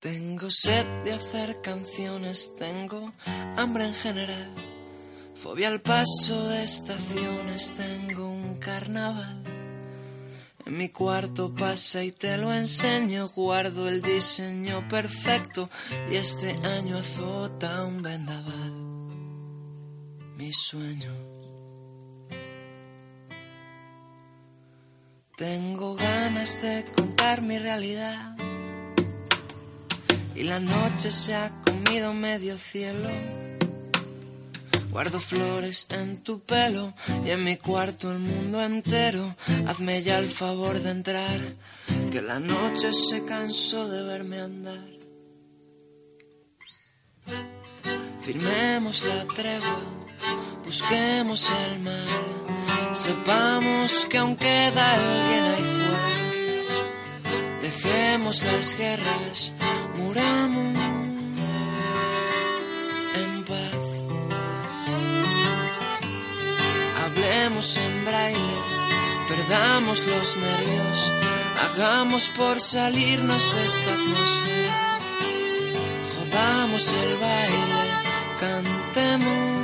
Tengo sed de hacer canciones, tengo hambre en general, fobia al paso de estaciones, tengo un carnaval. En mi cuarto pasa y te lo enseño, guardo el diseño perfecto y este año azota un vendaval. Mi sueño. Tengo ganas de contar mi realidad y la noche se ha comido medio cielo. Guardo flores en tu pelo y en mi cuarto el mundo entero. Hazme ya el favor de entrar, que la noche se cansó de verme andar. Firmemos la tregua, busquemos el mar, sepamos que aún queda alguien ahí fuera. Dejemos las guerras, muramos en paz. Hablemos en braille, perdamos los nervios, hagamos por salirnos de esta atmósfera. Jodamos el baile, cantemos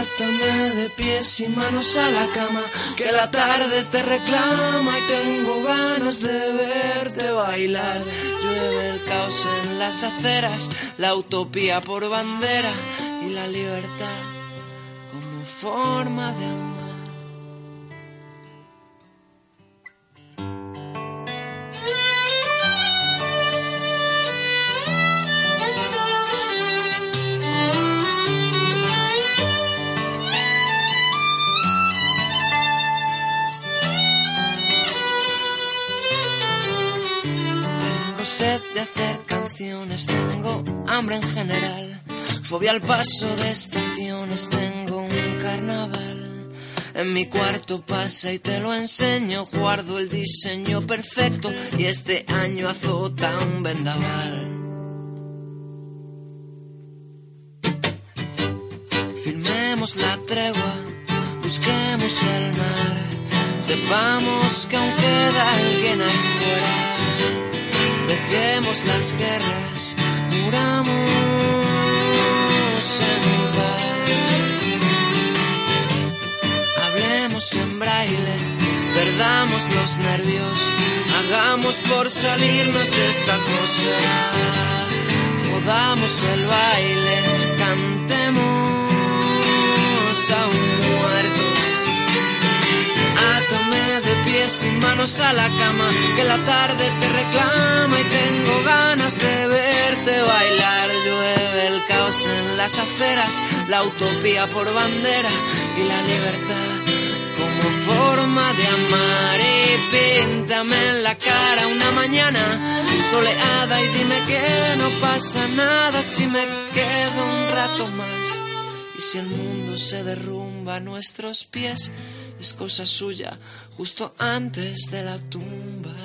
Átame de pies y manos a la cama, que la tarde te reclama y tengo ganas de verte bailar. Llueve el caos en las aceras, la utopía por bandera y la libertad como forma de amar. Fobia al paso de estaciones, tengo un carnaval. En mi cuarto pasa y te lo enseño, guardo el diseño perfecto y este año azota un vendaval. Firmemos la tregua, busquemos el mar, sepamos que aún queda alguien ahí fuera. Dejemos las guerras, muramos Hablemos en braille, perdamos los nervios, hagamos por salirnos de esta atmósfera. Jodamos el baile, cantemos aún muertos. Átame de pies y manos a la cama, que la tarde te reclama y tengo ganas de verte bailar. Llueve el en las aceras, la utopía por bandera y la libertad como forma de amar. Y píntame en la cara una mañana soleada y dime que no pasa nada si me quedo un rato más. Y si el mundo se derrumba a nuestros pies, es cosa suya, justo antes de la tumba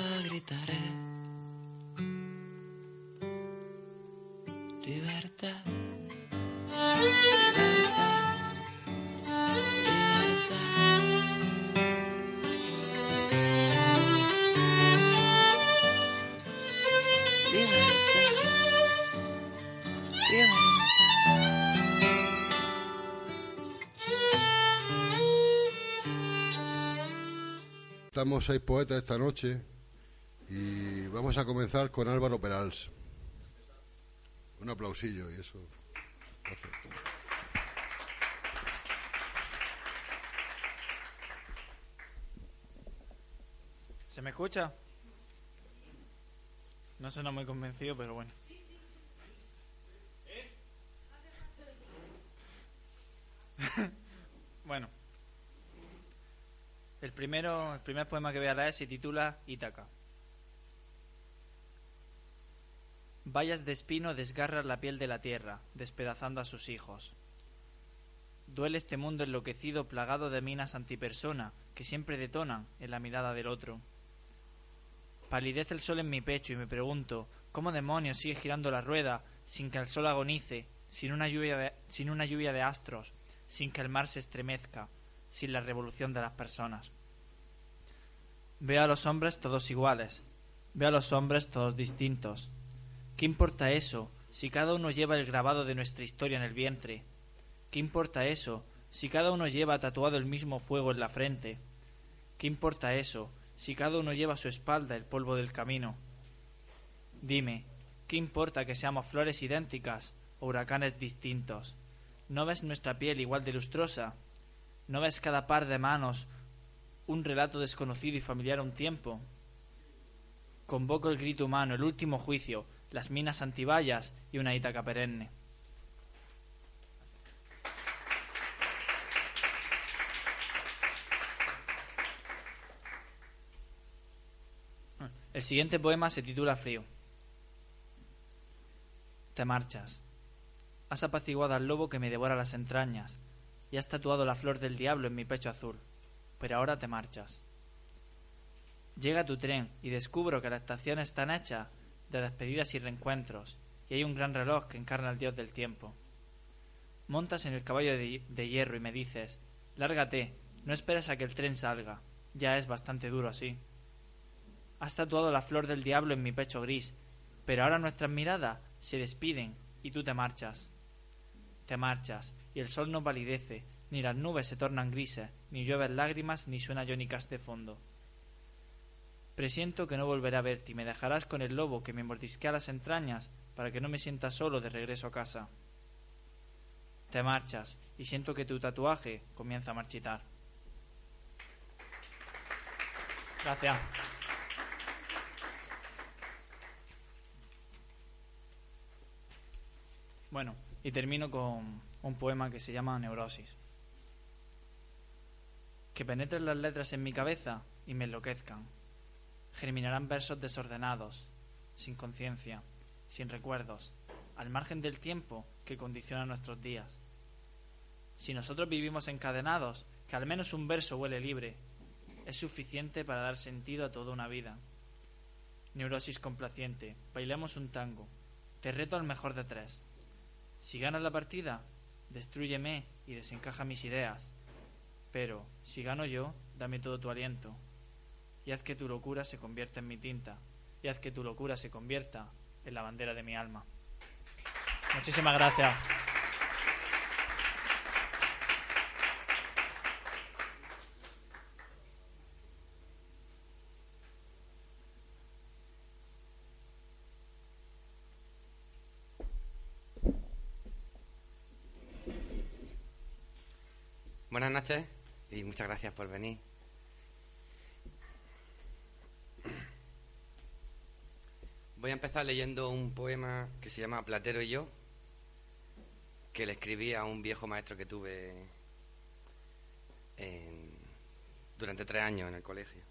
Estamos seis poetas esta noche y vamos a comenzar con Álvaro Perals. Un aplausillo y eso. ¿Se me escucha? No suena muy convencido, pero bueno. bueno. El primero, el primer poema que voy a leer se titula Ítaca. Vallas de espino desgarran la piel de la tierra, despedazando a sus hijos. Duele este mundo enloquecido plagado de minas antipersona que siempre detonan en la mirada del otro. Palidece el sol en mi pecho y me pregunto cómo demonios sigue girando la rueda sin que el sol agonice, sin una lluvia de, sin una lluvia de astros, sin que el mar se estremezca, sin la revolución de las personas. Veo a los hombres todos iguales, veo a los hombres todos distintos. ¿Qué importa eso si cada uno lleva el grabado de nuestra historia en el vientre? ¿Qué importa eso si cada uno lleva tatuado el mismo fuego en la frente? ¿Qué importa eso si cada uno lleva a su espalda el polvo del camino? Dime, ¿qué importa que seamos flores idénticas o huracanes distintos? ¿No ves nuestra piel igual de lustrosa? ¿No ves cada par de manos un relato desconocido y familiar a un tiempo? Convoco el grito humano, el último juicio, las minas antibayas y una Ítaca perenne. El siguiente poema se titula Frío. Te marchas. Has apaciguado al lobo que me devora las entrañas has tatuado la flor del diablo en mi pecho azul, pero ahora te marchas. Llega tu tren y descubro que la estación está hecha de despedidas y reencuentros, y hay un gran reloj que encarna al dios del tiempo. Montas en el caballo de, de hierro y me dices, lárgate, no esperes a que el tren salga, ya es bastante duro así. Has tatuado la flor del diablo en mi pecho gris, pero ahora nuestras miradas se despiden y tú te marchas. Te marchas, y el sol no palidece, ni las nubes se tornan grises, ni llueven lágrimas, ni suena jónicas de fondo. Presiento que no volveré a verte y me dejarás con el lobo que me mordisquea las entrañas para que no me sienta solo de regreso a casa. Te marchas y siento que tu tatuaje comienza a marchitar. Gracias. Bueno, y termino con un poema que se llama Neurosis. Que penetren las letras en mi cabeza y me enloquezcan. Germinarán versos desordenados, sin conciencia, sin recuerdos, al margen del tiempo que condiciona nuestros días. Si nosotros vivimos encadenados, que al menos un verso huele libre, es suficiente para dar sentido a toda una vida. Neurosis complaciente, bailemos un tango. Te reto al mejor de tres. Si ganas la partida, destruyeme y desencaja mis ideas. Pero, si gano yo, dame todo tu aliento. Y haz que tu locura se convierta en mi tinta. Y haz que tu locura se convierta en la bandera de mi alma. Muchísimas gracias. Buenas noches y muchas gracias por venir. Voy a empezar leyendo un poema que se llama Platero y yo, que le escribí a un viejo maestro que tuve durante tres años en el colegio.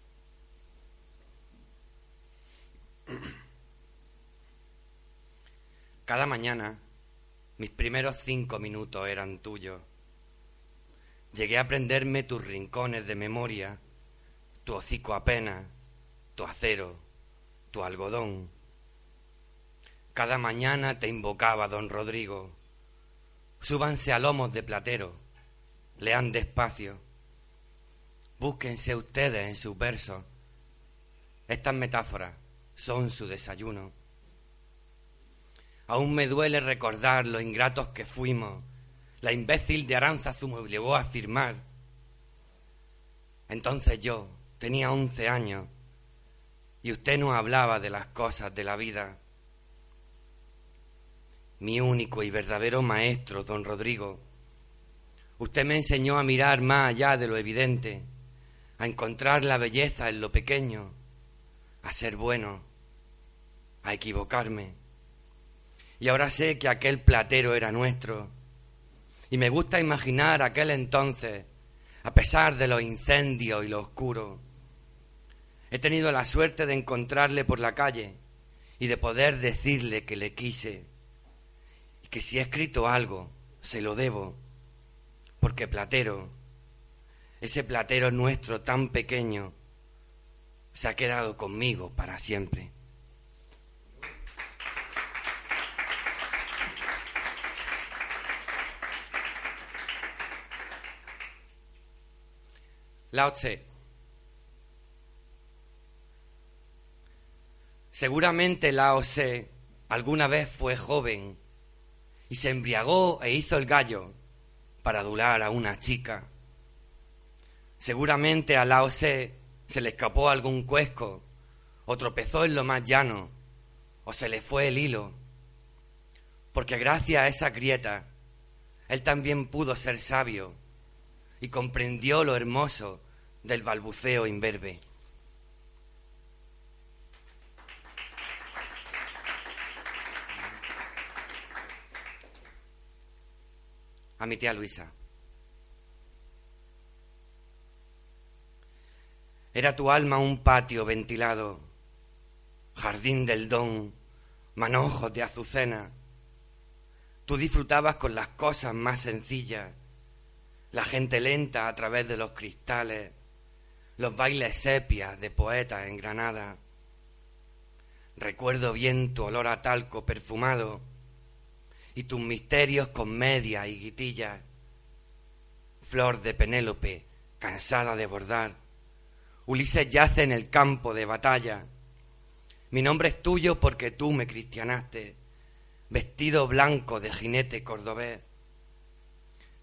Cada mañana mis primeros cinco minutos eran tuyos. Llegué a aprenderme tus rincones de memoria, tu hocico apenas, tu acero, tu algodón. Cada mañana te invocaba don Rodrigo. Súbanse a lomos de platero, lean despacio. Búsquense ustedes en sus versos. Estas metáforas son su desayuno. Aún me duele recordar lo ingratos que fuimos. La imbécil de Aránzazu me obligó a firmar. Entonces yo tenía once años y usted no hablaba de las cosas de la vida. Mi único y verdadero maestro, don Rodrigo. Usted me enseñó a mirar más allá de lo evidente, a encontrar la belleza en lo pequeño, a ser bueno, a equivocarme. Y ahora sé que aquel platero era nuestro. Y me gusta imaginar aquel entonces, a pesar de los incendios y lo oscuro. He tenido la suerte de encontrarle por la calle y de poder decirle que le quise y que si he escrito algo, se lo debo, porque Platero, ese Platero nuestro tan pequeño, se ha quedado conmigo para siempre. Lao Tse. Seguramente Lao Tse alguna vez fue joven y se embriagó e hizo el gallo para adular a una chica. Seguramente a Lao Tse se le escapó algún cuesco, o tropezó en lo más llano, o se le fue el hilo, porque gracias a esa grieta él también pudo ser sabio y comprendió lo hermoso del balbuceo imberbe. A mi tía Luisa. Era tu alma un patio ventilado, jardín del don, manojos de azucena. Tú disfrutabas con las cosas más sencillas, la gente lenta a través de los cristales, los bailes sepias de poetas en Granada. Recuerdo bien tu olor a talco perfumado y tus misterios con media y guitillas. Flor de Penélope, cansada de bordar. Ulises yace en el campo de batalla. Mi nombre es tuyo porque tú me cristianaste, vestido blanco de jinete cordobés.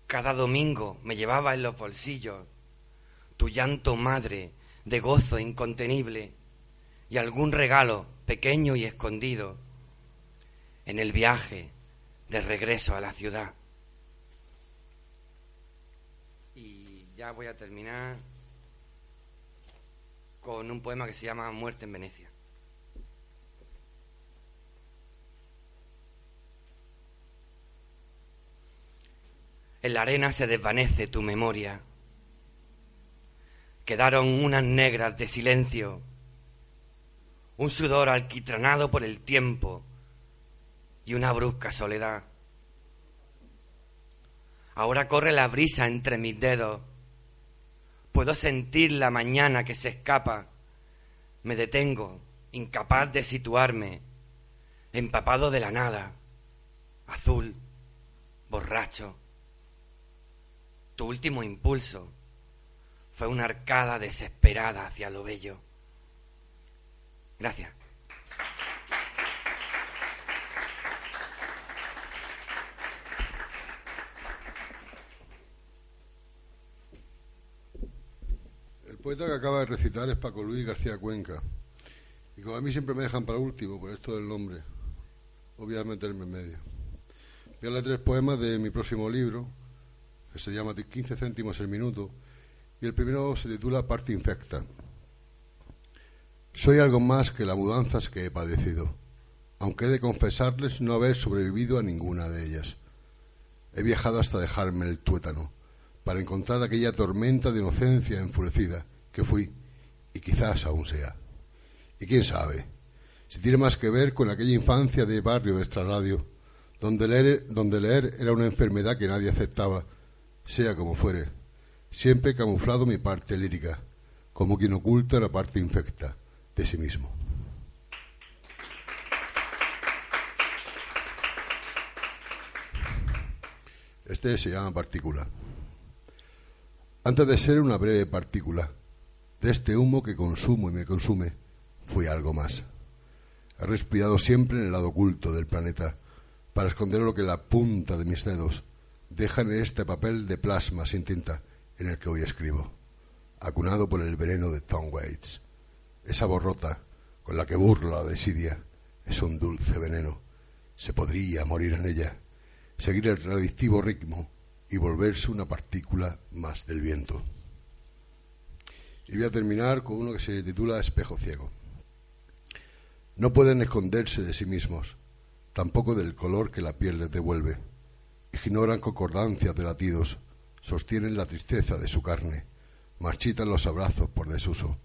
Cada domingo me llevaba en los bolsillos tu llanto madre de gozo incontenible y algún regalo pequeño y escondido en el viaje de regreso a la ciudad. Y ya voy a terminar con un poema que se llama Muerte en Venecia. En la arena se desvanece tu memoria quedaron unas negras de silencio, un sudor alquitranado por el tiempo y una brusca soledad. Ahora corre la brisa entre mis dedos, puedo sentir la mañana que se escapa, me detengo, incapaz de situarme, empapado de la nada, azul, borracho. Tu último impulso fue una arcada desesperada hacia lo bello. Gracias. El poeta que acaba de recitar es Paco Luis García Cuenca. Y como a mí siempre me dejan para último, por esto del nombre, voy a meterme en medio. Voy a leer tres poemas de mi próximo libro, que se llama 15 céntimos el minuto, y el primero se titula Parte infecta. Soy algo más que las mudanzas que he padecido, aunque he de confesarles no haber sobrevivido a ninguna de ellas. He viajado hasta dejarme el tuétano, para encontrar aquella tormenta de inocencia enfurecida que fui y quizás aún sea. Y quién sabe, si tiene más que ver con aquella infancia de barrio de extrarradio, donde leer, donde leer era una enfermedad que nadie aceptaba, sea como fuere, Siempre he camuflado mi parte lírica, como quien oculta la parte infecta de sí mismo. Este se llama partícula. Antes de ser una breve partícula, de este humo que consumo y me consume, fui algo más. He respirado siempre en el lado oculto del planeta, para esconder lo que la punta de mis dedos dejan en este papel de plasma sin tinta en el que hoy escribo, acunado por el veneno de Tom Waits. Esa borrota con la que burla la desidia es un dulce veneno. Se podría morir en ella, seguir el reactivo ritmo y volverse una partícula más del viento. Y voy a terminar con uno que se titula Espejo Ciego. No pueden esconderse de sí mismos, tampoco del color que la piel les devuelve. Ignoran concordancias de latidos, sostienen la tristeza de su carne, marchitan los abrazos por desuso,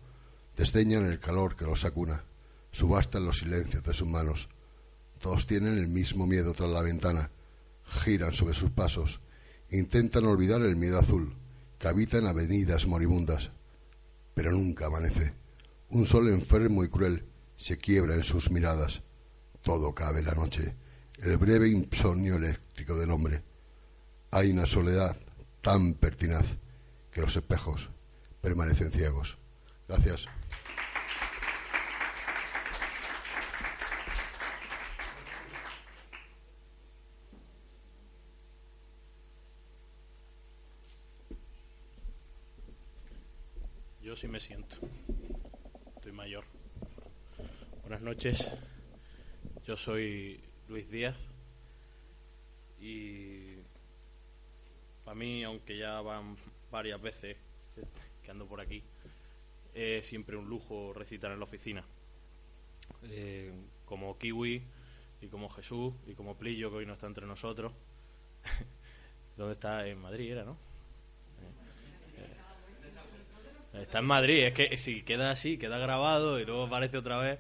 desdeñan el calor que los acuna, subastan los silencios de sus manos. Todos tienen el mismo miedo tras la ventana, giran sobre sus pasos, intentan olvidar el miedo azul que habita en avenidas moribundas, pero nunca amanece. Un sol enfermo y cruel se quiebra en sus miradas. Todo cabe la noche, el breve insomnio eléctrico del hombre. Hay una soledad tan pertinaz que los espejos permanecen ciegos. Gracias. Yo sí me siento. Estoy mayor. Buenas noches. Yo soy Luis Díaz y para mí, aunque ya van varias veces que ando por aquí, es siempre un lujo recitar en la oficina. Eh, como Kiwi y como Jesús y como Plillo, que hoy no está entre nosotros. ¿Dónde está? En Madrid era, ¿no? Está en Madrid, es que si queda así, queda grabado y luego aparece otra vez,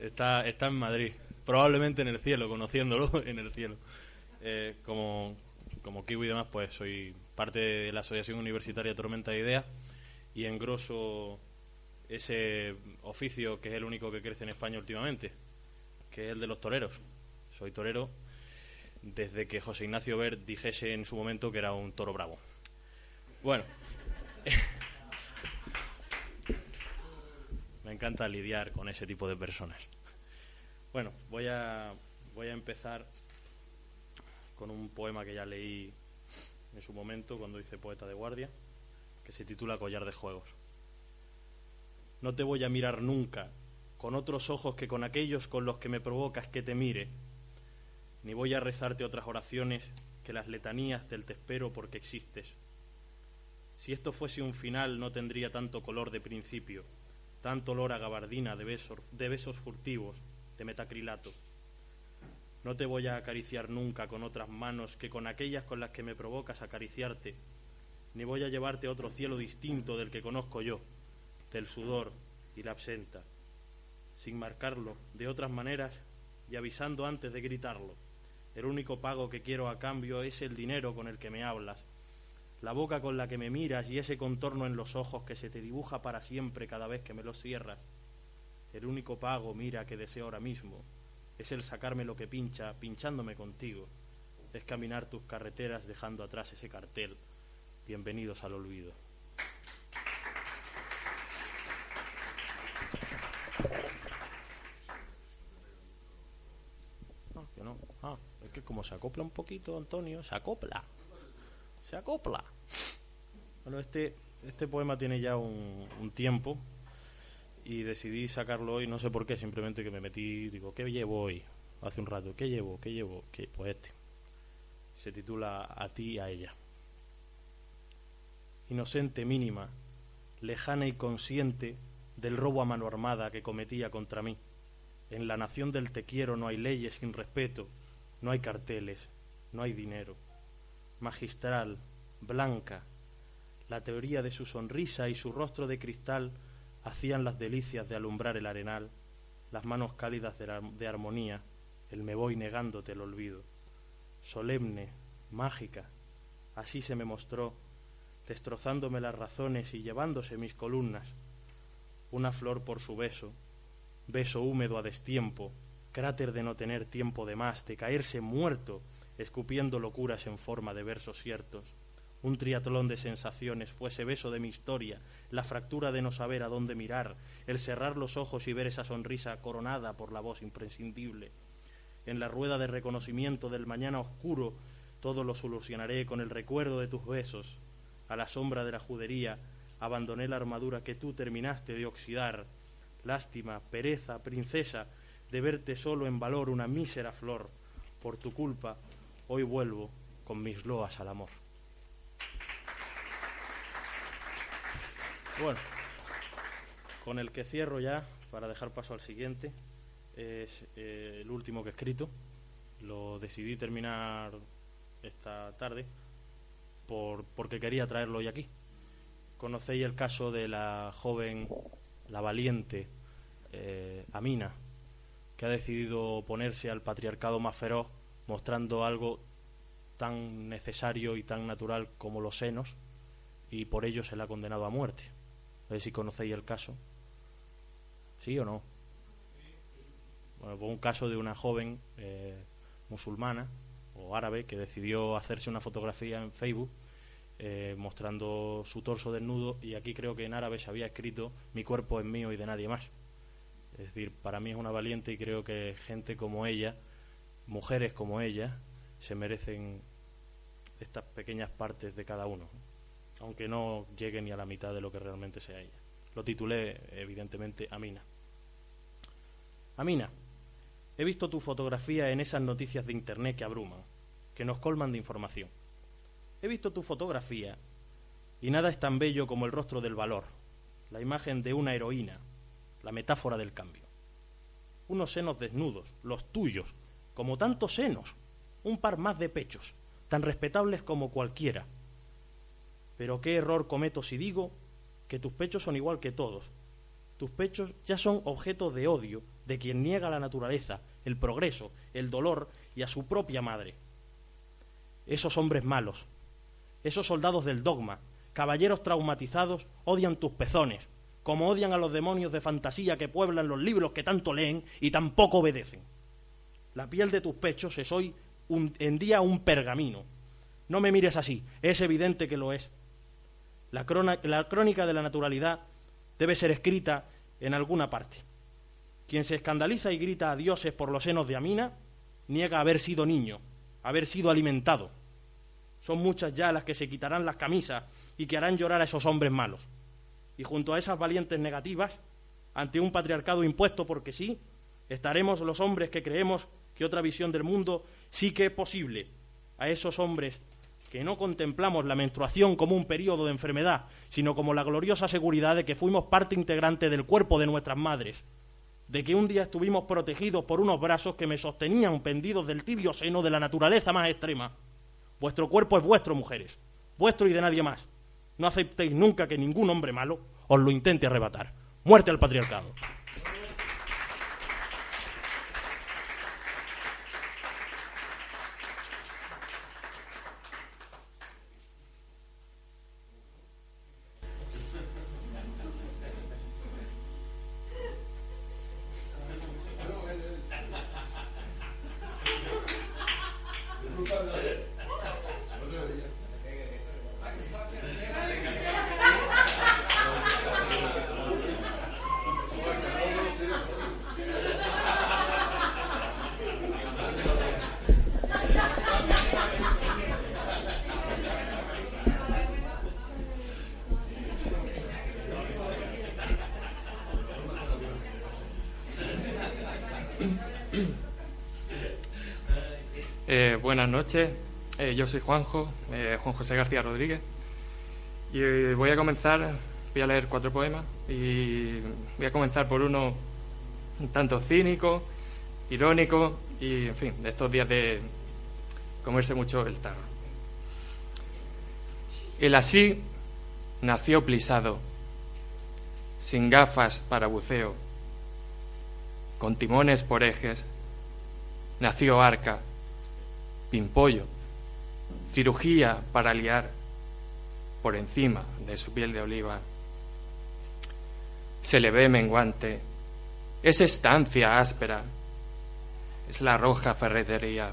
Está, está en Madrid, probablemente en el cielo, conociéndolo en el cielo. Eh, como, como Kiwi y demás, pues soy parte de la Asociación Universitaria Tormenta de Ideas y engroso ese oficio que es el único que crece en España últimamente, que es el de los toreros. Soy torero desde que José Ignacio Ver dijese en su momento que era un toro bravo. Bueno, Me encanta lidiar con ese tipo de personas. Bueno, voy a, voy a empezar con un poema que ya leí en su momento cuando hice Poeta de Guardia, que se titula Collar de Juegos. No te voy a mirar nunca con otros ojos que con aquellos con los que me provocas que te mire, ni voy a rezarte otras oraciones que las letanías del te espero porque existes si esto fuese un final no tendría tanto color de principio, tanto olor a gabardina de besos, de besos furtivos, de metacrilato. No te voy a acariciar nunca con otras manos que con aquellas con las que me provocas acariciarte, ni voy a llevarte a otro cielo distinto del que conozco yo, del sudor y la absenta, sin marcarlo de otras maneras y avisando antes de gritarlo. El único pago que quiero a cambio es el dinero con el que me hablas, la boca con la que me miras y ese contorno en los ojos que se te dibuja para siempre cada vez que me los cierras. El único pago, mira, que deseo ahora mismo, es el sacarme lo que pincha, pinchándome contigo, es caminar tus carreteras dejando atrás ese cartel. Bienvenidos al olvido. No, que no. Ah, es que como se acopla un poquito, Antonio, se acopla se acopla. Bueno, este, este poema tiene ya un, tiempo y decidí sacarlo hoy, no sé por qué, simplemente que me metí, digo, ¿qué llevo hoy? Hace un rato, ¿qué llevo? ¿Qué llevo? ¿Qué? Pues este. Se titula A ti y a ella. Inocente mínima, lejana y consciente del robo a mano armada que cometía contra mí. En la nación del te quiero no hay leyes sin respeto, no hay carteles, no hay dinero magistral, blanca. La teoría de su sonrisa y su rostro de cristal hacían las delicias de alumbrar el arenal, las manos cálidas de, armonía, el me voy negándote el olvido. Solemne, mágica, así se me mostró, destrozándome las razones y llevándose mis columnas. Una flor por su beso, beso húmedo a destiempo, cráter de no tener tiempo de más, de caerse muerto escupiendo locuras en forma de versos ciertos. Un triatlón de sensaciones fue ese beso de mi historia, la fractura de no saber a dónde mirar, el cerrar los ojos y ver esa sonrisa coronada por la voz imprescindible. En la rueda de reconocimiento del mañana oscuro, todo lo solucionaré con el recuerdo de tus besos. A la sombra de la judería, abandoné la armadura que tú terminaste de oxidar. Lástima, pereza, princesa, de verte solo en valor una mísera flor. Por tu culpa, hoy vuelvo con mis loas al amor. Bueno, con el que cierro ya, para dejar paso al siguiente, es eh, el último que he escrito. Lo decidí terminar esta tarde por, porque quería traerlo hoy aquí. Conocéis el caso de la joven, la valiente eh, Amina, que ha decidido oponerse al patriarcado más feroz, mostrando algo tan necesario y tan natural como los senos, y por ello se le ha condenado a muerte. A ver si conocéis el caso. ¿Sí o no? Bueno, pues un caso de una joven eh, musulmana o árabe que decidió hacerse una fotografía en Facebook eh, mostrando su torso desnudo y aquí creo que en árabe se había escrito mi cuerpo es mío y de nadie más. Es decir, para mí es una valiente y creo que gente como ella, mujeres como ella, se merecen estas pequeñas partes de cada uno, aunque no llegue ni a la mitad de lo que realmente sea ella. Lo titulé, evidentemente, Amina. Amina, he visto tu fotografía en esas noticias de Internet que abruman, que nos colman de información. He visto tu fotografía y nada es tan bello como el rostro del valor, la imagen de una heroína, la metáfora del cambio. Unos senos desnudos, los tuyos, como tantos senos, un par más de pechos, tan respetables como cualquiera. Pero qué error cometo si digo que tus pechos son igual que todos. Tus pechos ya son objeto de odio de quien niega la naturaleza, el progreso, el dolor y a su propia madre. Esos hombres malos, esos soldados del dogma, caballeros traumatizados, odian tus pezones, como odian a los demonios de fantasía que pueblan los libros que tanto leen y tampoco obedecen. La piel de tus pechos es hoy en día un pergamino. No me mires así, es evidente que lo es. La, crónica de la naturalidad debe ser escrita en alguna parte. Quien se escandaliza y grita a dioses por los senos de Amina, niega haber sido niño, haber sido alimentado. Son muchas ya las que se quitarán las camisas y que harán llorar a esos hombres malos. Y junto a esas valientes negativas, ante un patriarcado impuesto porque sí, estaremos los hombres que creemos que otra visión del mundo sí que es posible. A esos hombres que no contemplamos la menstruación como un periodo de enfermedad, sino como la gloriosa seguridad de que fuimos parte integrante del cuerpo de nuestras madres, de que un día estuvimos protegidos por unos brazos que me sostenían pendidos del tibio seno de la naturaleza más extrema Vuestro cuerpo es vuestro, mujeres, vuestro y de nadie más. No aceptéis nunca que ningún hombre malo os lo intente arrebatar. Muerte al patriarcado. Noches. Eh, yo soy Juanjo, eh, Juan José García Rodríguez. Y eh, voy a comenzar, voy a leer cuatro poemas. Y voy a comenzar por uno un tanto cínico, irónico y, en fin, de estos días de comerse mucho el tarro. El así nació plisado, sin gafas para buceo, con timones por ejes, nació arca pimpollo, cirugía para liar por encima de su piel de oliva. Se le ve menguante, es estancia áspera, es la roja ferretería,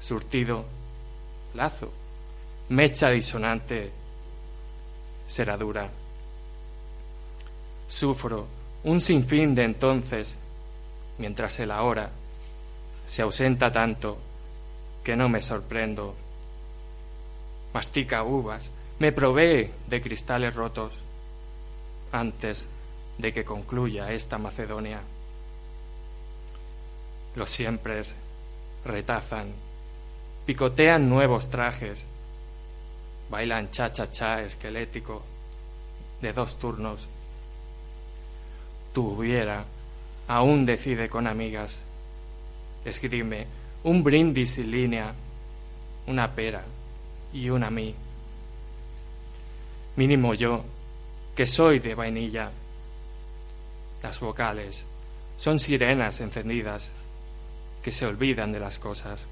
surtido, lazo, mecha disonante, seradura. Sufro un sinfín de entonces, mientras el ahora se ausenta tanto que no me sorprendo. Mastica uvas, me provee de cristales rotos antes de que concluya esta Macedonia. Los siempre retazan, picotean nuevos trajes, bailan cha-cha-cha esquelético de dos turnos. Tu hubiera, aún decide con amigas, esgrime un brindis y línea, una pera, y una mí. Mínimo yo, que soy de vainilla. Las vocales son sirenas encendidas que se olvidan de las cosas.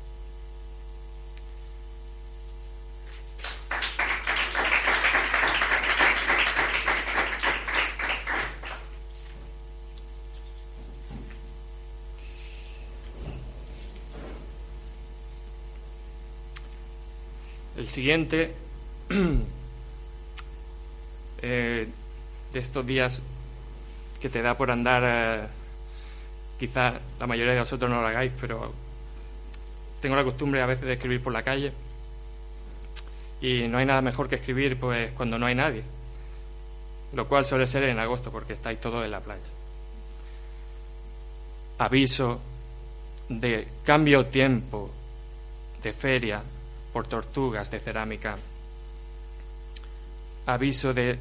El siguiente eh, de estos días que te da por andar, eh, quizá la mayoría de vosotros no lo hagáis, pero tengo la costumbre a veces de escribir por la calle y no hay nada mejor que escribir pues cuando no hay nadie, lo cual suele ser en agosto porque estáis todos en la playa. Aviso de cambio tiempo de feria por tortugas de cerámica. Aviso de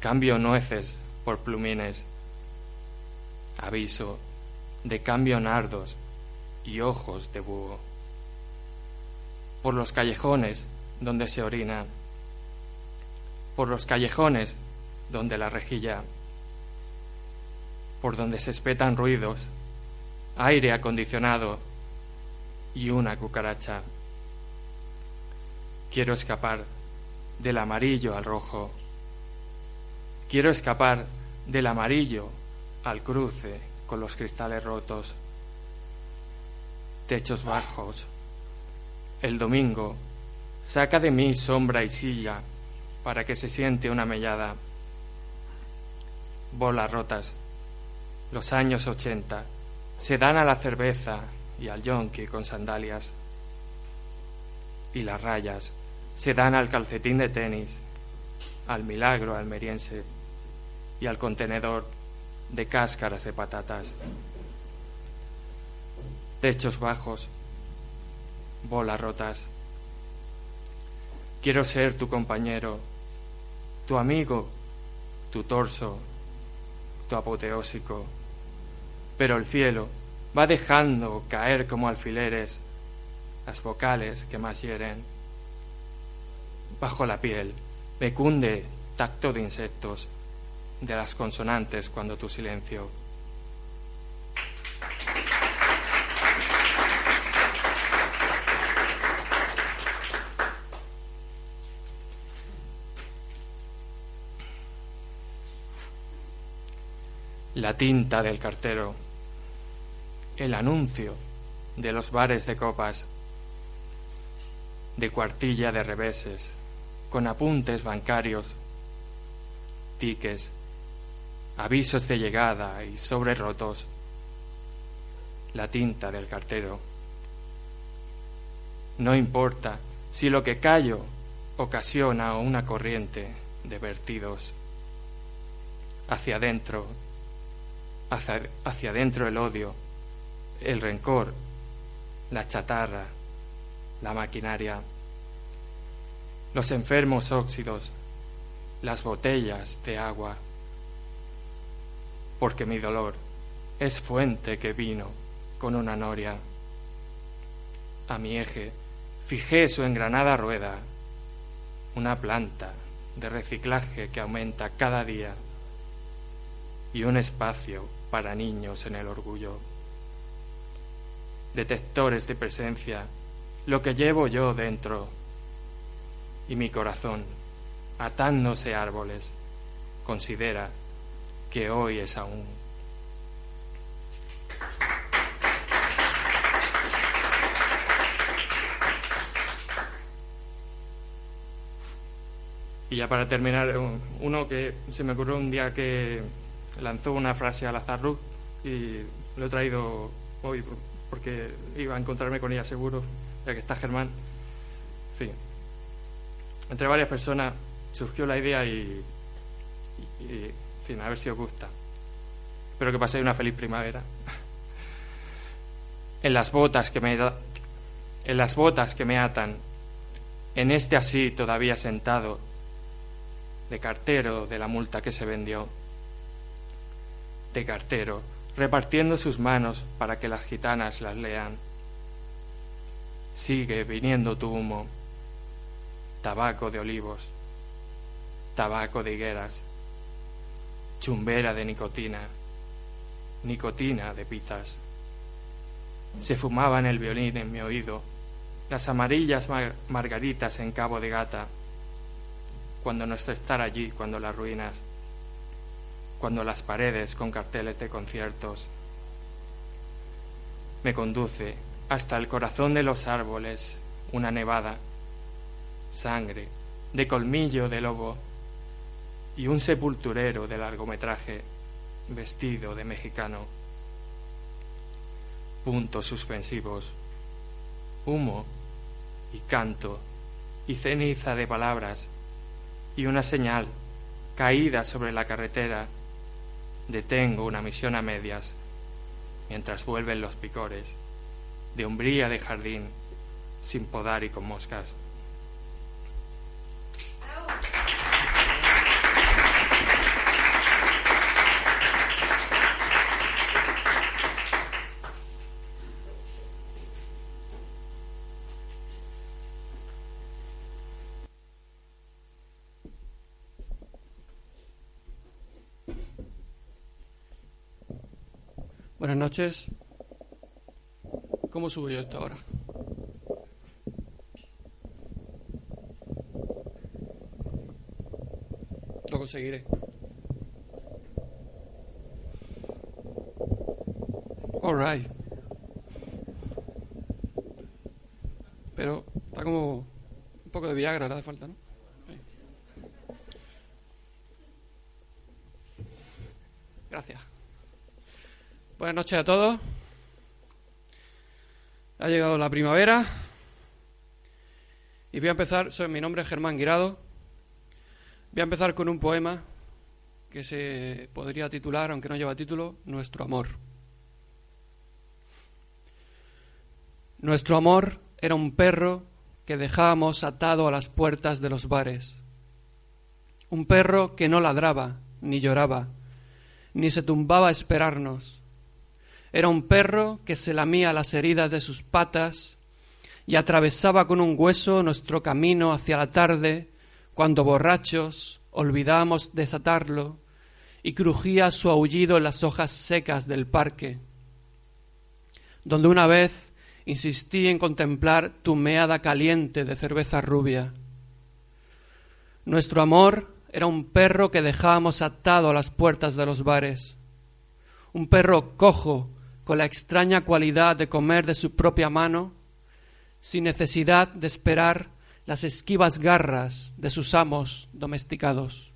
cambio nueces por plumines. Aviso de cambio nardos y ojos de búho. Por los callejones donde se orina. Por los callejones donde la rejilla. Por donde se espetan ruidos, aire acondicionado y una cucaracha. Quiero escapar del amarillo al rojo. Quiero escapar del amarillo al cruce con los cristales rotos. Techos bajos. El domingo saca de mí sombra y silla para que se siente una mellada. Bolas rotas. Los años ochenta se dan a la cerveza y al yonki con sandalias. Y las rayas se dan al calcetín de tenis, al milagro almeriense y al contenedor de cáscaras de patatas. Techos bajos, bolas rotas. Quiero ser tu compañero, tu amigo, tu torso, tu apoteósico. Pero el cielo va dejando caer como alfileres las vocales que más hieren bajo la piel, me cunde tacto de insectos, de las consonantes cuando tu silencio. La tinta del cartero, el anuncio de los bares de copas, de cuartilla de reveses, con apuntes bancarios, tiques, avisos de llegada y sobre rotos, la tinta del cartero. No importa si lo que callo ocasiona una corriente de vertidos. Hacia adentro, hacia, hacia adentro el odio, el rencor, la chatarra, la maquinaria los enfermos óxidos, las botellas de agua, porque mi dolor es fuente que vino con una noria. A mi eje fijé su engranada rueda, una planta de reciclaje que aumenta cada día y un espacio para niños en el orgullo. Detectores de presencia, lo que llevo yo dentro y mi corazón, atándose árboles, considera que hoy es aún. Y ya para terminar, uno que se me ocurrió un día que lanzó una frase al azar y lo he traído hoy porque iba a encontrarme con ella seguro, ya que está Germán. En fin, entre varias personas surgió la idea y, en fin, a ver si os gusta. Espero que paséis una feliz primavera. En las botas que me en las botas que me atan, en este así todavía sentado, de cartero de la multa que se vendió, de cartero, repartiendo sus manos para que las gitanas las lean. Sigue viniendo tu humo tabaco de olivos, tabaco de higueras, chumbera de nicotina, nicotina de pizzas. Se fumaba en el violín en mi oído las amarillas margaritas en Cabo de Gata, cuando no estar allí, cuando las ruinas, cuando las paredes con carteles de conciertos me conduce hasta el corazón de los árboles una nevada, sangre, de colmillo de lobo y un sepulturero de largometraje vestido de mexicano. Puntos suspensivos, humo y canto y ceniza de palabras y una señal caída sobre la carretera. Detengo una misión a medias mientras vuelven los picores de umbría de jardín sin podar y con moscas. Buenas noches. ¿Cómo subo yo esto ahora? Conseguiré. All right. Pero está como un poco de Viagra, le hace falta, ¿no? Gracias. Buenas noches a todos. Ha llegado la primavera y voy a empezar, soy, mi nombre es Germán Guirado, voy a empezar con un poema que se podría titular, aunque no lleva título, Nuestro amor. Nuestro amor era un perro que dejábamos atado a las puertas de los bares. Un perro que no ladraba, ni lloraba, ni se tumbaba a esperarnos era un perro que se lamía las heridas de sus patas y atravesaba con un hueso nuestro camino hacia la tarde, cuando borrachos olvidábamos desatarlo y crujía su aullido en las hojas secas del parque, donde una vez insistí en contemplar tu meada caliente de cerveza rubia. Nuestro amor era un perro que dejábamos atado a las puertas de los bares, un perro cojo con la extraña cualidad de comer de su propia mano, sin necesidad de esperar las esquivas garras de sus amos domesticados.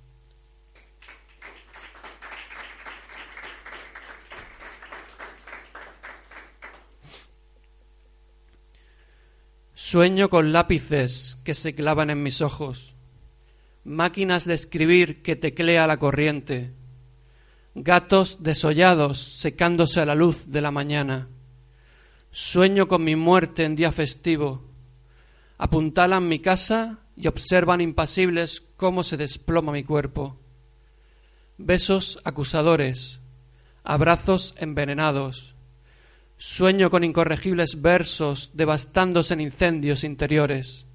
Sueño con lápices que se clavan en mis ojos, máquinas de escribir que teclea la corriente, gatos desollados secándose a la luz de la mañana. Sueño con mi muerte en día festivo. Apuntalan mi casa y observan impasibles cómo se desploma mi cuerpo. Besos acusadores, abrazos envenenados. Sueño con incorregibles versos devastándose en incendios interiores.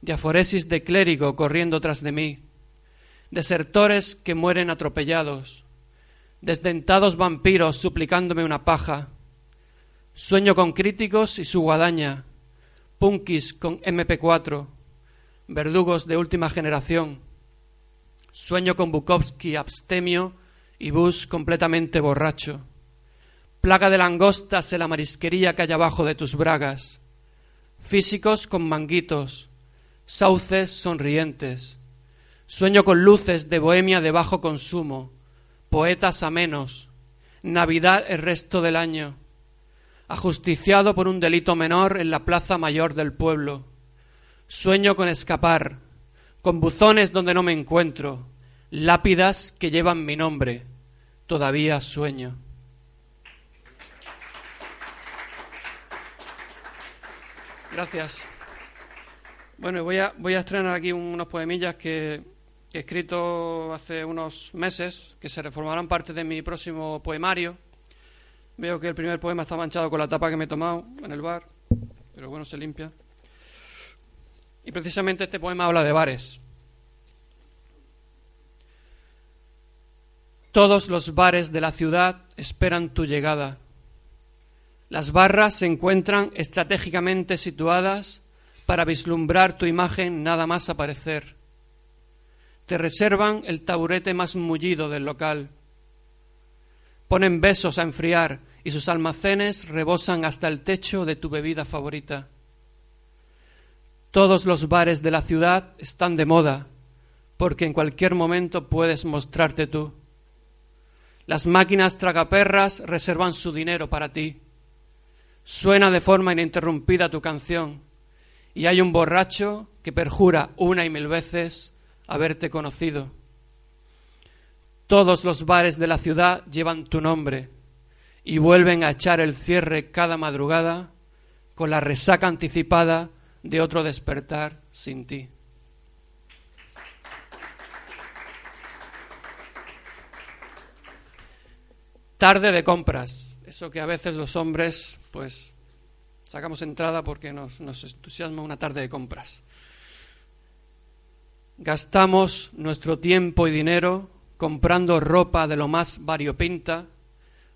Diaforesis de clérigo corriendo tras de mí. Desertores que mueren atropellados desdentados vampiros suplicándome una paja. Sueño con críticos y su guadaña, punkis con MP4, verdugos de última generación. Sueño con Bukowski abstemio y Bush completamente borracho. Plaga de langostas en la marisquería que hay abajo de tus bragas. Físicos con manguitos, sauces sonrientes. Sueño con luces de bohemia de bajo consumo poetas a menos, Navidad el resto del año, ajusticiado por un delito menor en la plaza mayor del pueblo. Sueño con escapar, con buzones donde no me encuentro, lápidas que llevan mi nombre. Todavía sueño. Gracias. Bueno, voy a, voy a estrenar aquí unos poemillas que he escrito hace unos meses, que se reformarán parte de mi próximo poemario. Veo que el primer poema está manchado con la tapa que me he tomado en el bar, pero bueno, se limpia. Y precisamente este poema habla de bares. Todos los bares de la ciudad esperan tu llegada. Las barras se encuentran estratégicamente situadas para vislumbrar tu imagen nada más aparecer. Te reservan el taburete más mullido del local. Ponen besos a enfriar y sus almacenes rebosan hasta el techo de tu bebida favorita. Todos los bares de la ciudad están de moda, porque en cualquier momento puedes mostrarte tú. Las máquinas tragaperras reservan su dinero para ti. Suena de forma ininterrumpida tu canción y hay un borracho que perjura una y mil veces haberte conocido. Todos los bares de la ciudad llevan tu nombre y vuelven a echar el cierre cada madrugada con la resaca anticipada de otro despertar sin ti. Tarde de compras, eso que a veces los hombres pues sacamos entrada porque nos, nos entusiasma una tarde de compras. Gastamos nuestro tiempo y dinero comprando ropa de lo más variopinta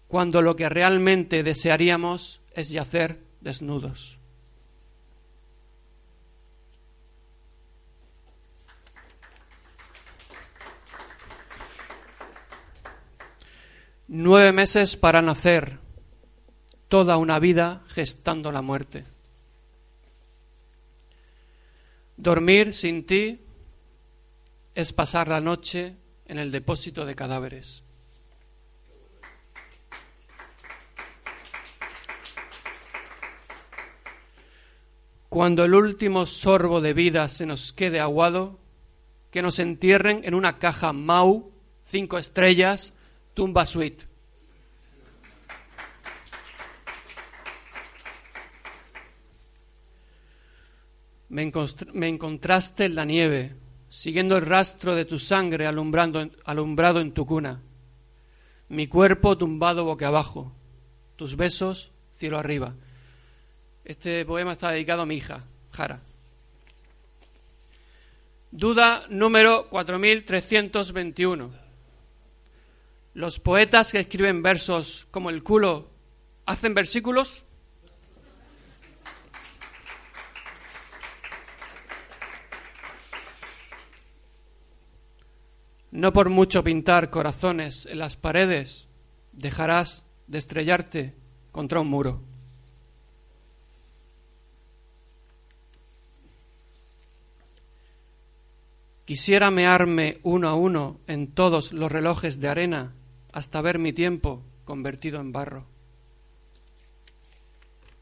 cuando lo que realmente desearíamos es yacer desnudos. Nueve meses para nacer, toda una vida gestando la muerte. Dormir sin ti es pasar la noche en el depósito de cadáveres. Cuando el último sorbo de vida se nos quede aguado, que nos entierren en una caja Mau, cinco estrellas, tumba suite. Me, encontraste en la nieve, siguiendo el rastro de tu sangre alumbrando, alumbrado en tu cuna. Mi cuerpo tumbado boca abajo, tus besos cielo arriba. Este poema está dedicado a mi hija, Jara. Duda número 4321. ¿Los poetas que escriben versos como el culo hacen versículos? No por mucho pintar corazones en las paredes, dejarás de estrellarte contra un muro. Quisiera mearme uno a uno en todos los relojes de arena hasta ver mi tiempo convertido en barro.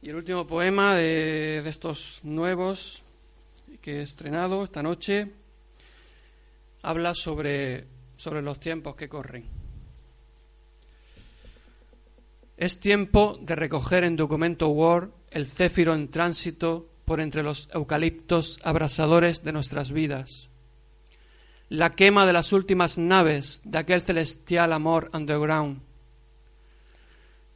Y el último poema de, de estos nuevos que he estrenado esta noche habla sobre, sobre los tiempos que corren. Es tiempo de recoger en documento Word el céfiro en tránsito por entre los eucaliptos abrasadores de nuestras vidas, la quema de las últimas naves de aquel celestial amor underground.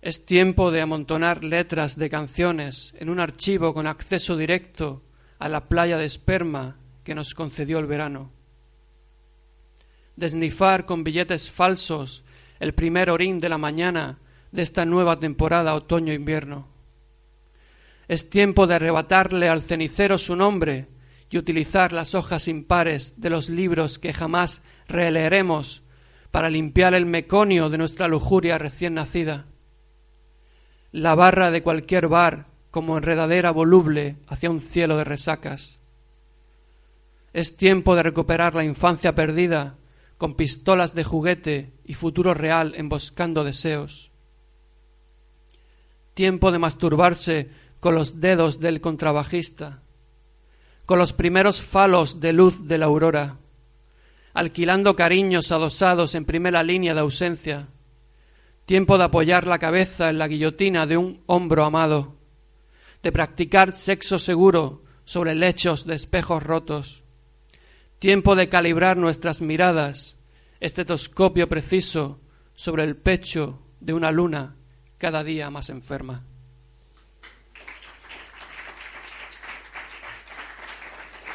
Es tiempo de amontonar letras de canciones en un archivo con acceso directo a la playa de esperma que nos concedió el verano desnifar con billetes falsos el primer orín de la mañana de esta nueva temporada otoño-invierno. Es tiempo de arrebatarle al cenicero su nombre y utilizar las hojas impares de los libros que jamás releeremos para limpiar el meconio de nuestra lujuria recién nacida. La barra de cualquier bar como enredadera voluble hacia un cielo de resacas. Es tiempo de recuperar la infancia perdida con pistolas de juguete y futuro real emboscando deseos. Tiempo de masturbarse con los dedos del contrabajista, con los primeros falos de luz de la aurora, alquilando cariños adosados en primera línea de ausencia. Tiempo de apoyar la cabeza en la guillotina de un hombro amado, de practicar sexo seguro sobre lechos de espejos rotos tiempo de calibrar nuestras miradas, estetoscopio preciso sobre el pecho de una luna cada día más enferma.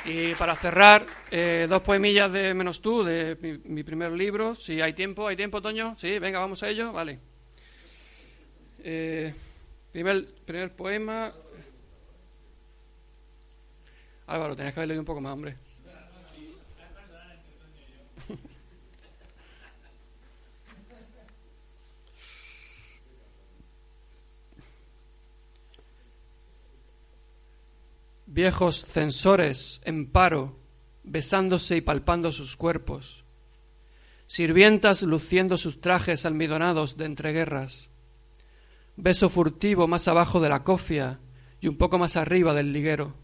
Y para cerrar, eh, dos poemillas de Menos tú, de mi, primer libro. Si hay tiempo, ¿hay tiempo, Toño? Sí, venga, vamos a ello. Vale. Eh, primer, primer poema. Álvaro, tenías que haber leído un poco más, hombre. Viejos censores en paro, besándose y palpando sus cuerpos. Sirvientas luciendo sus trajes almidonados de entreguerras. Beso furtivo más abajo de la cofia y un poco más arriba del liguero.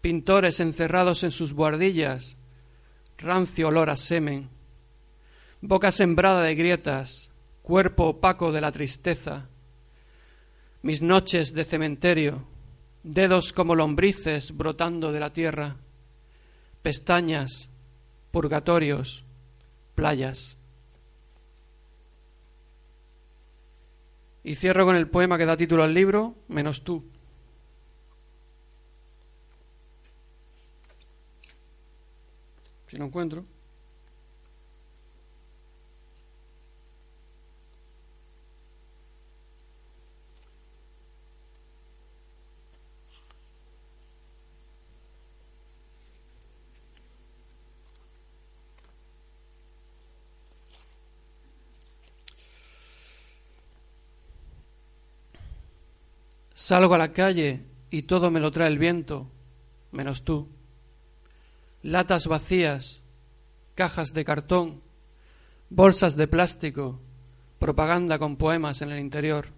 Pintores encerrados en sus buhardillas, rancio olor a semen. Boca sembrada de grietas, cuerpo opaco de la tristeza. Mis noches de cementerio, dedos como lombrices brotando de la tierra, pestañas, purgatorios, playas. Y cierro con el poema que da título al libro, Menos tú. Si no encuentro. Salgo a la calle y todo me lo trae el viento, menos tú. Latas vacías, cajas de cartón, bolsas de plástico, propaganda con poemas en el interior.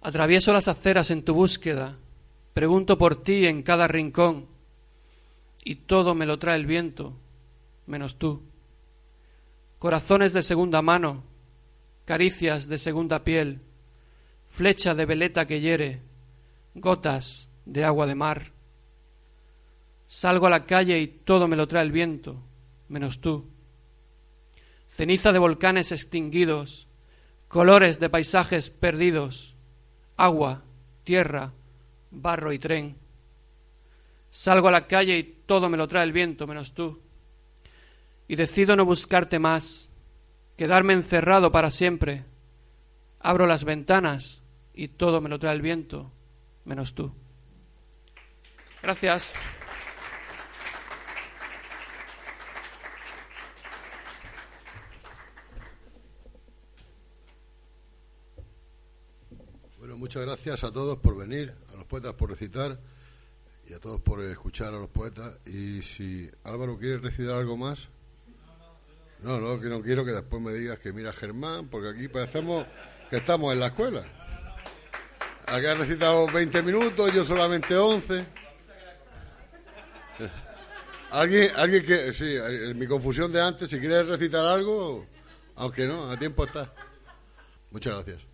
Atravieso las aceras en tu búsqueda, pregunto por ti en cada rincón, y todo me lo trae el viento, menos tú. Corazones de segunda mano, caricias de segunda piel, flecha de veleta que hiere, gotas de agua de mar. Salgo a la calle y todo me lo trae el viento, menos tú. Ceniza de volcanes extinguidos, colores de paisajes perdidos, agua, tierra, barro y tren. Salgo a la calle y todo me lo trae el viento, menos tú. Y decido no buscarte más, quedarme encerrado para siempre. Abro las ventanas y todo me lo trae el viento, menos tú. Gracias. Bueno, muchas gracias a todos por venir, a los poetas por recitar y a todos por escuchar a los poetas. Y si Álvaro quiere recitar algo más. No, no, que no quiero que después me digas que mira Germán, porque aquí parecemos que estamos en la escuela. Aquí ha recitado 20 minutos, yo solamente 11. ¿Alguien, alguien que, sí, mi confusión de antes, si quieres recitar algo, aunque no, a tiempo está. Muchas gracias.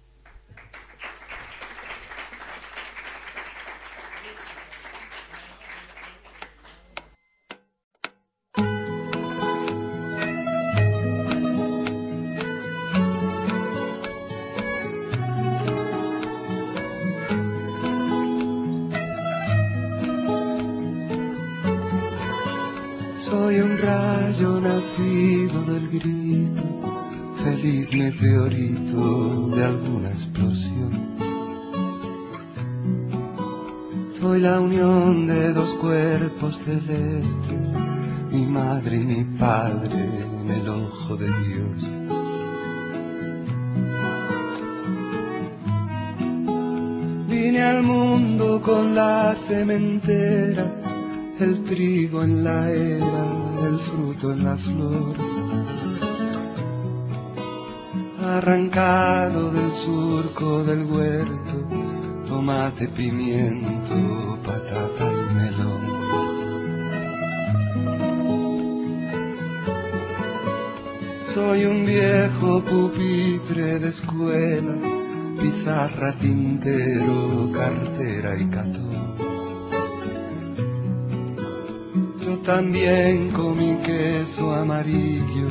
También comí queso amarillo,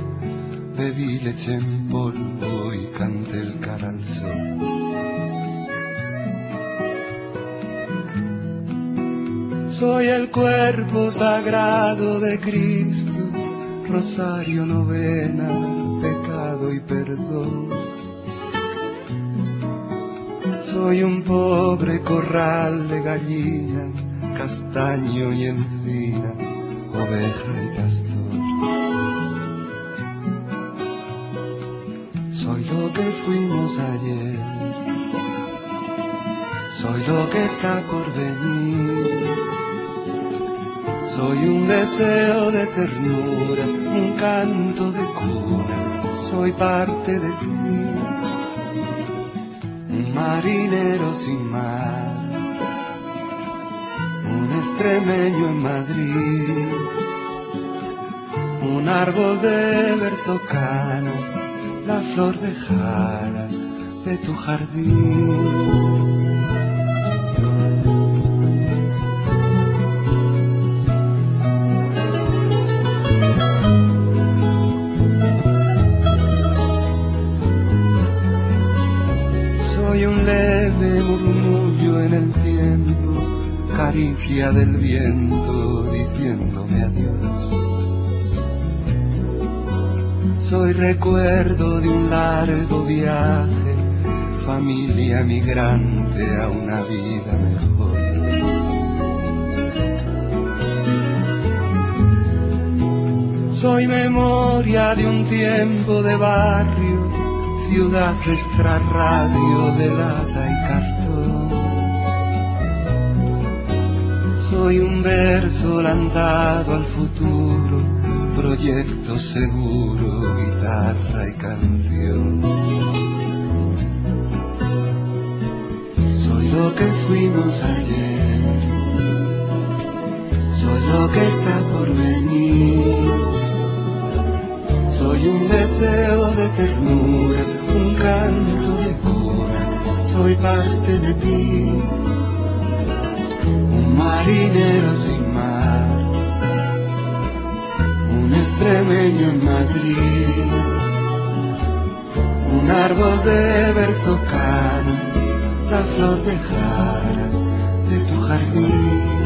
bebí leche en polvo y canté el cara. Soy el cuerpo sagrado de Cristo, rosario novena, pecado y perdón. Soy un pobre corral de gallinas, castaño y encina, oveja y. Soy lo que fuimos ayer, soy lo que está por venir. Soy un deseo de ternura, un canto de cuna, soy parte de ti. Un marinero sin mar, un extremeño en Madrid, árbol de berzocano, la flor de jara de tu jardín. Soy un leve murmullo en el tiempo, caricia del viento diciéndome adiós. Soy recuerdo de un largo viaje, familia migrante a una vida mejor. Soy memoria de un tiempo de barrio, ciudad extra radio de lata y cartón. Soy un verso lanzado al futuro, proyecto seguro, guitarra y canción. Soy lo que fuimos ayer, soy lo que está por venir. Soy un deseo de ternura, un canto de cuna, soy parte de ti. Un marinero sin extremeño en Madrid, un árbol de berzocano, la flor de jara de tu jardín.